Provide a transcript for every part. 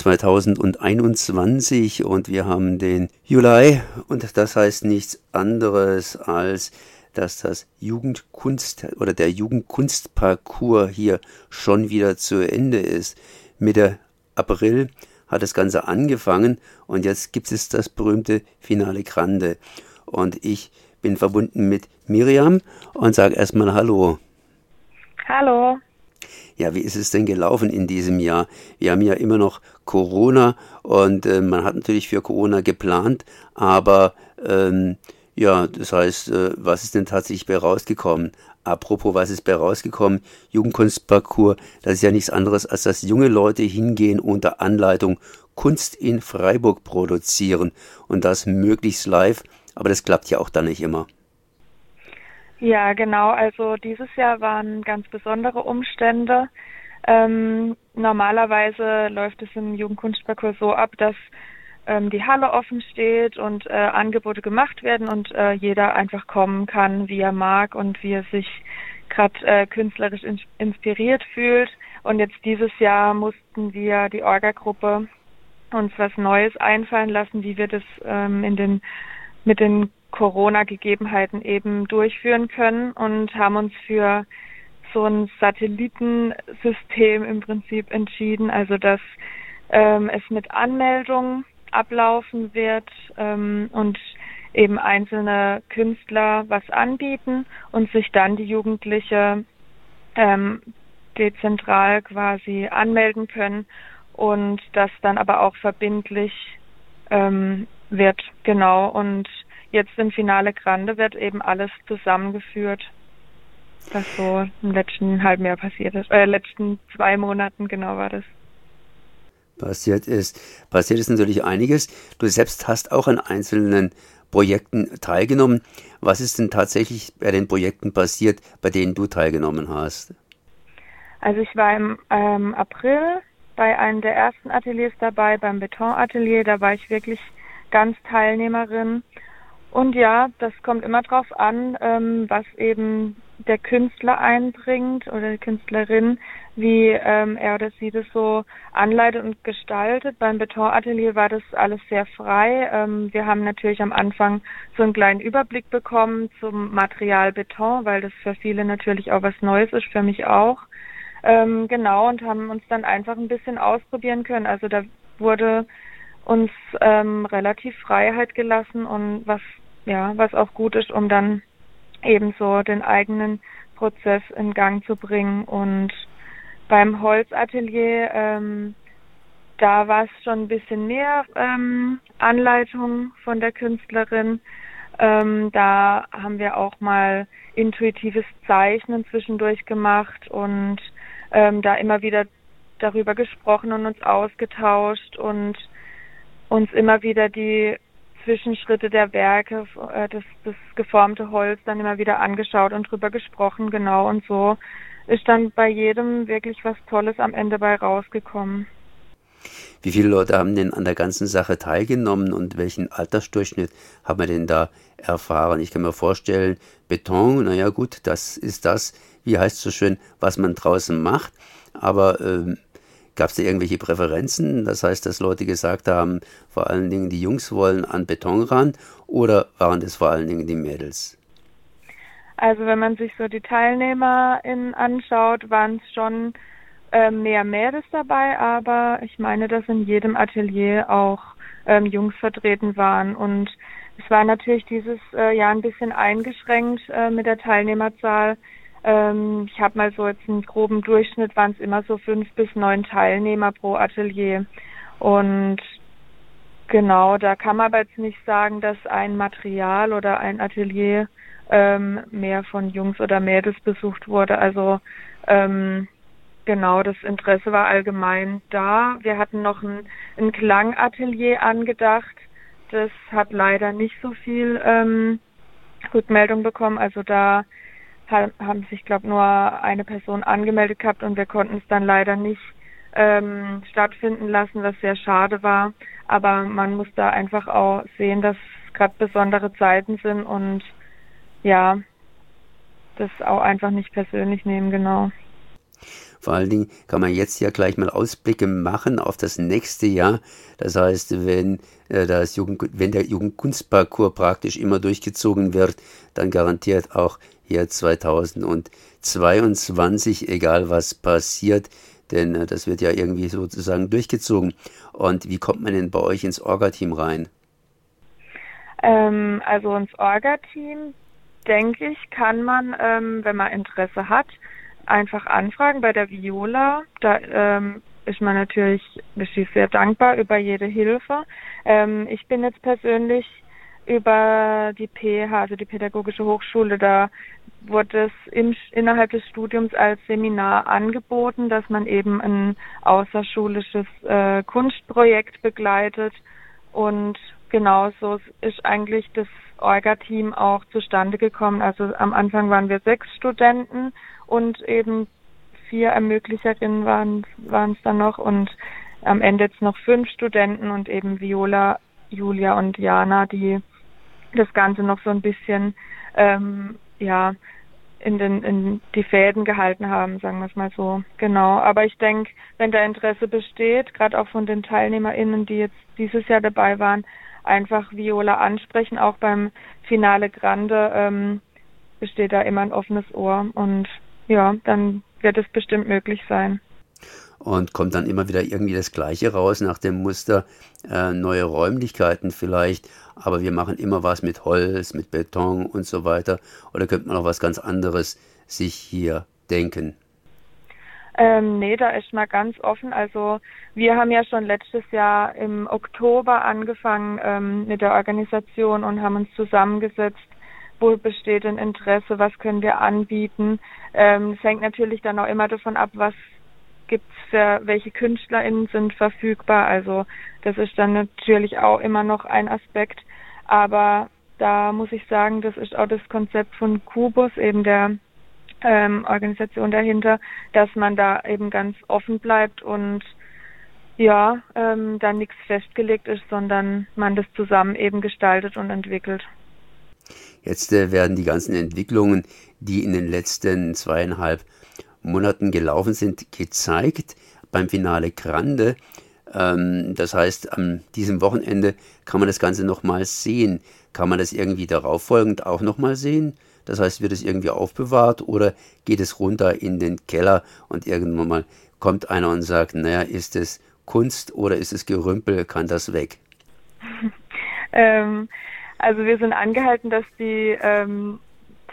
2021 und wir haben den Juli und das heißt nichts anderes als dass das Jugendkunst oder der Jugendkunstparcours hier schon wieder zu Ende ist. Mitte April hat das Ganze angefangen und jetzt gibt es das berühmte Finale Grande. Und ich bin verbunden mit Miriam und sage erstmal Hallo. Hallo. Ja, wie ist es denn gelaufen in diesem Jahr? Wir haben ja immer noch Corona und äh, man hat natürlich für Corona geplant, aber ähm, ja, das heißt, äh, was ist denn tatsächlich bei rausgekommen? Apropos, was ist bei rausgekommen? Jugendkunstparcours, das ist ja nichts anderes, als dass junge Leute hingehen unter Anleitung Kunst in Freiburg produzieren und das möglichst live, aber das klappt ja auch dann nicht immer. Ja, genau. Also dieses Jahr waren ganz besondere Umstände. Ähm, normalerweise läuft es im Jugendkunstparcours so ab, dass ähm, die Halle offen steht und äh, Angebote gemacht werden und äh, jeder einfach kommen kann, wie er mag und wie er sich gerade äh, künstlerisch in inspiriert fühlt. Und jetzt dieses Jahr mussten wir die Orga-Gruppe uns was Neues einfallen lassen, wie wir das ähm, in den mit den Corona-Gegebenheiten eben durchführen können und haben uns für so ein Satellitensystem im Prinzip entschieden, also dass ähm, es mit Anmeldung ablaufen wird ähm, und eben einzelne Künstler was anbieten und sich dann die Jugendliche ähm, dezentral quasi anmelden können und das dann aber auch verbindlich ähm, wird, genau. Und jetzt im Finale Grande wird eben alles zusammengeführt, was so im letzten halben Jahr passiert ist, äh, letzten zwei Monaten genau war das passiert ist. Passiert ist natürlich einiges. Du selbst hast auch an einzelnen Projekten teilgenommen. Was ist denn tatsächlich bei den Projekten passiert, bei denen du teilgenommen hast? Also ich war im ähm, April bei einem der ersten Ateliers dabei, beim Betonatelier. Da war ich wirklich ganz Teilnehmerin. Und ja, das kommt immer drauf an, ähm, was eben der Künstler einbringt oder die Künstlerin, wie ähm, er oder sie das so anleitet und gestaltet. Beim Betonatelier war das alles sehr frei. Ähm, wir haben natürlich am Anfang so einen kleinen Überblick bekommen zum Material Beton, weil das für viele natürlich auch was Neues ist, für mich auch. Ähm, genau, und haben uns dann einfach ein bisschen ausprobieren können. Also da wurde uns ähm, relativ Freiheit gelassen und was ja, was auch gut ist, um dann ebenso den eigenen Prozess in Gang zu bringen. Und beim Holzatelier, ähm, da war es schon ein bisschen mehr ähm, Anleitung von der Künstlerin. Ähm, da haben wir auch mal intuitives Zeichnen zwischendurch gemacht und ähm, da immer wieder darüber gesprochen und uns ausgetauscht und uns immer wieder die Zwischenschritte der Werke, äh, das, das geformte Holz dann immer wieder angeschaut und drüber gesprochen, genau. Und so ist dann bei jedem wirklich was Tolles am Ende bei rausgekommen. Wie viele Leute haben denn an der ganzen Sache teilgenommen und welchen Altersdurchschnitt haben wir denn da erfahren? Ich kann mir vorstellen, Beton, naja gut, das ist das, wie heißt es so schön, was man draußen macht. Aber ähm, Gab es da irgendwelche Präferenzen? Das heißt, dass Leute gesagt haben, vor allen Dingen die Jungs wollen an Beton ran oder waren das vor allen Dingen die Mädels? Also wenn man sich so die TeilnehmerInnen anschaut, waren es schon ähm, mehr Mädels dabei, aber ich meine, dass in jedem Atelier auch ähm, Jungs vertreten waren und es war natürlich dieses äh, Jahr ein bisschen eingeschränkt äh, mit der Teilnehmerzahl, ähm, ich habe mal so jetzt einen groben Durchschnitt, waren es immer so fünf bis neun Teilnehmer pro Atelier. Und genau, da kann man aber jetzt nicht sagen, dass ein Material oder ein Atelier ähm, mehr von Jungs oder Mädels besucht wurde. Also ähm, genau, das Interesse war allgemein da. Wir hatten noch ein, ein Klangatelier angedacht. Das hat leider nicht so viel ähm, Rückmeldung bekommen. Also da haben sich, glaube nur eine Person angemeldet gehabt und wir konnten es dann leider nicht ähm, stattfinden lassen, was sehr schade war. Aber man muss da einfach auch sehen, dass gerade besondere Zeiten sind und ja, das auch einfach nicht persönlich nehmen, genau. Vor allen Dingen kann man jetzt ja gleich mal Ausblicke machen auf das nächste Jahr. Das heißt, wenn, äh, das Jugend, wenn der Jugendkunstparcours praktisch immer durchgezogen wird, dann garantiert auch hier 2022, egal was passiert, denn äh, das wird ja irgendwie sozusagen durchgezogen. Und wie kommt man denn bei euch ins Orga-Team rein? Ähm, also ins Orga-Team, denke ich, kann man, ähm, wenn man Interesse hat, einfach anfragen bei der Viola. Da ähm, ist man natürlich ist sehr dankbar über jede Hilfe. Ähm, ich bin jetzt persönlich über die PH, also die Pädagogische Hochschule, da wurde es im, innerhalb des Studiums als Seminar angeboten, dass man eben ein außerschulisches äh, Kunstprojekt begleitet. Und genauso ist eigentlich das Orga-Team auch zustande gekommen. Also am Anfang waren wir sechs Studenten und eben vier Ermöglicherinnen waren es dann noch und am Ende jetzt noch fünf Studenten und eben Viola, Julia und Jana, die das Ganze noch so ein bisschen ähm, ja in den in die Fäden gehalten haben, sagen wir es mal so. Genau. Aber ich denke, wenn da Interesse besteht, gerade auch von den TeilnehmerInnen, die jetzt dieses Jahr dabei waren, einfach Viola ansprechen. Auch beim Finale Grande ähm, besteht da immer ein offenes Ohr und ja, dann wird es bestimmt möglich sein. Und kommt dann immer wieder irgendwie das Gleiche raus nach dem Muster äh, neue Räumlichkeiten vielleicht, aber wir machen immer was mit Holz, mit Beton und so weiter. Oder könnte man auch was ganz anderes sich hier denken? Ähm, nee, da ist mal ganz offen. Also wir haben ja schon letztes Jahr im Oktober angefangen ähm, mit der Organisation und haben uns zusammengesetzt wo besteht ein Interesse, was können wir anbieten. Ähm, es hängt natürlich dann auch immer davon ab, was gibt's für welche KünstlerInnen sind verfügbar. Also das ist dann natürlich auch immer noch ein Aspekt. Aber da muss ich sagen, das ist auch das Konzept von Kubus, eben der ähm, Organisation dahinter, dass man da eben ganz offen bleibt und ja, ähm, dann nichts festgelegt ist, sondern man das zusammen eben gestaltet und entwickelt. Jetzt äh, werden die ganzen Entwicklungen, die in den letzten zweieinhalb Monaten gelaufen sind, gezeigt beim Finale Grande. Ähm, das heißt, an diesem Wochenende kann man das Ganze nochmal sehen. Kann man das irgendwie darauf folgend auch nochmal sehen? Das heißt, wird es irgendwie aufbewahrt oder geht es runter in den Keller und irgendwann mal kommt einer und sagt, naja, ist es Kunst oder ist es Gerümpel, kann das weg? ähm, also wir sind angehalten, dass die ähm,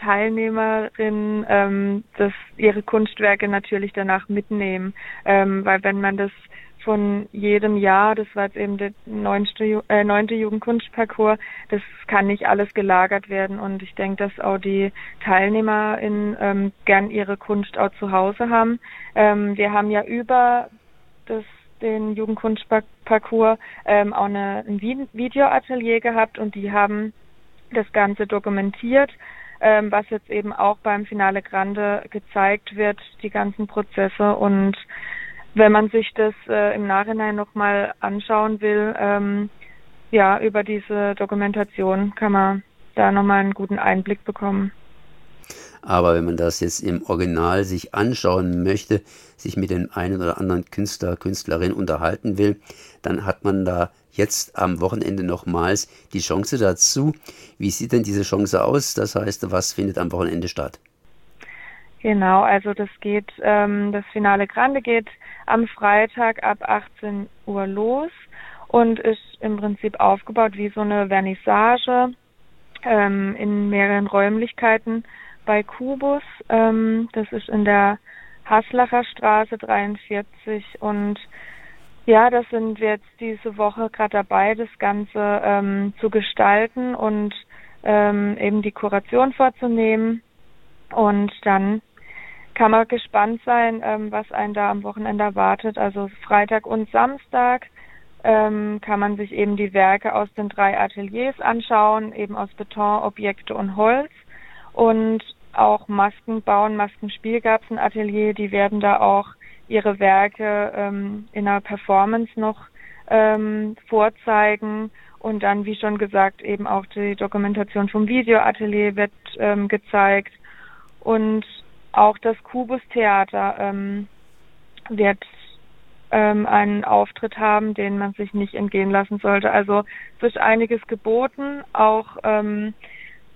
Teilnehmerinnen ähm, das, ihre Kunstwerke natürlich danach mitnehmen, ähm, weil wenn man das von jedem Jahr, das war jetzt eben der neunte, äh, neunte Jugendkunstparcours, das kann nicht alles gelagert werden. Und ich denke, dass auch die TeilnehmerInnen ähm, gern ihre Kunst auch zu Hause haben. Ähm, wir haben ja über das den Jugendkunstparcours ähm, auch eine, ein Videoatelier gehabt und die haben das Ganze dokumentiert, ähm, was jetzt eben auch beim Finale Grande gezeigt wird, die ganzen Prozesse und wenn man sich das äh, im Nachhinein nochmal anschauen will, ähm, ja, über diese Dokumentation kann man da nochmal einen guten Einblick bekommen. Aber wenn man das jetzt im Original sich anschauen möchte, sich mit dem einen oder anderen Künstler, Künstlerin unterhalten will, dann hat man da jetzt am Wochenende nochmals die Chance dazu. Wie sieht denn diese Chance aus? Das heißt, was findet am Wochenende statt? Genau, also das geht, ähm, das Finale Grande geht am Freitag ab 18 Uhr los und ist im Prinzip aufgebaut wie so eine Vernissage ähm, in mehreren Räumlichkeiten bei Kubus. Ähm, das ist in der Haslacher Straße 43 und ja, das sind wir jetzt diese Woche gerade dabei, das Ganze ähm, zu gestalten und ähm, eben die Kuration vorzunehmen. Und dann kann man gespannt sein, ähm, was einen da am Wochenende erwartet. Also Freitag und Samstag ähm, kann man sich eben die Werke aus den drei Ateliers anschauen, eben aus Beton, Objekte und Holz. Und auch Masken bauen, Maskenspiel gab es ein Atelier, die werden da auch ihre Werke ähm, in einer Performance noch ähm, vorzeigen. Und dann, wie schon gesagt, eben auch die Dokumentation vom Videoatelier wird ähm, gezeigt. Und auch das Kubus Theater ähm, wird ähm, einen Auftritt haben, den man sich nicht entgehen lassen sollte. Also es ist einiges geboten, auch ähm,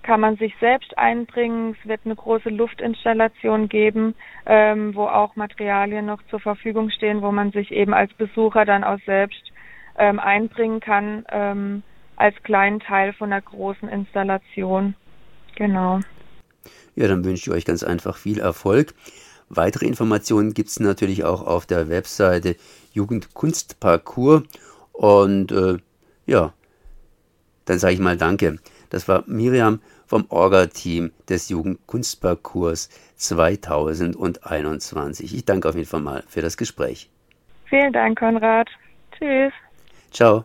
kann man sich selbst einbringen. Es wird eine große Luftinstallation geben, ähm, wo auch Materialien noch zur Verfügung stehen, wo man sich eben als Besucher dann auch selbst ähm, einbringen kann, ähm, als kleinen Teil von einer großen Installation. Genau. Ja, dann wünsche ich euch ganz einfach viel Erfolg. Weitere Informationen gibt es natürlich auch auf der Webseite Jugendkunstparcours. Und äh, ja, dann sage ich mal Danke. Das war Miriam vom Orga-Team des Jugendkunstparcours 2021. Ich danke auf jeden Fall mal für das Gespräch. Vielen Dank, Konrad. Tschüss. Ciao.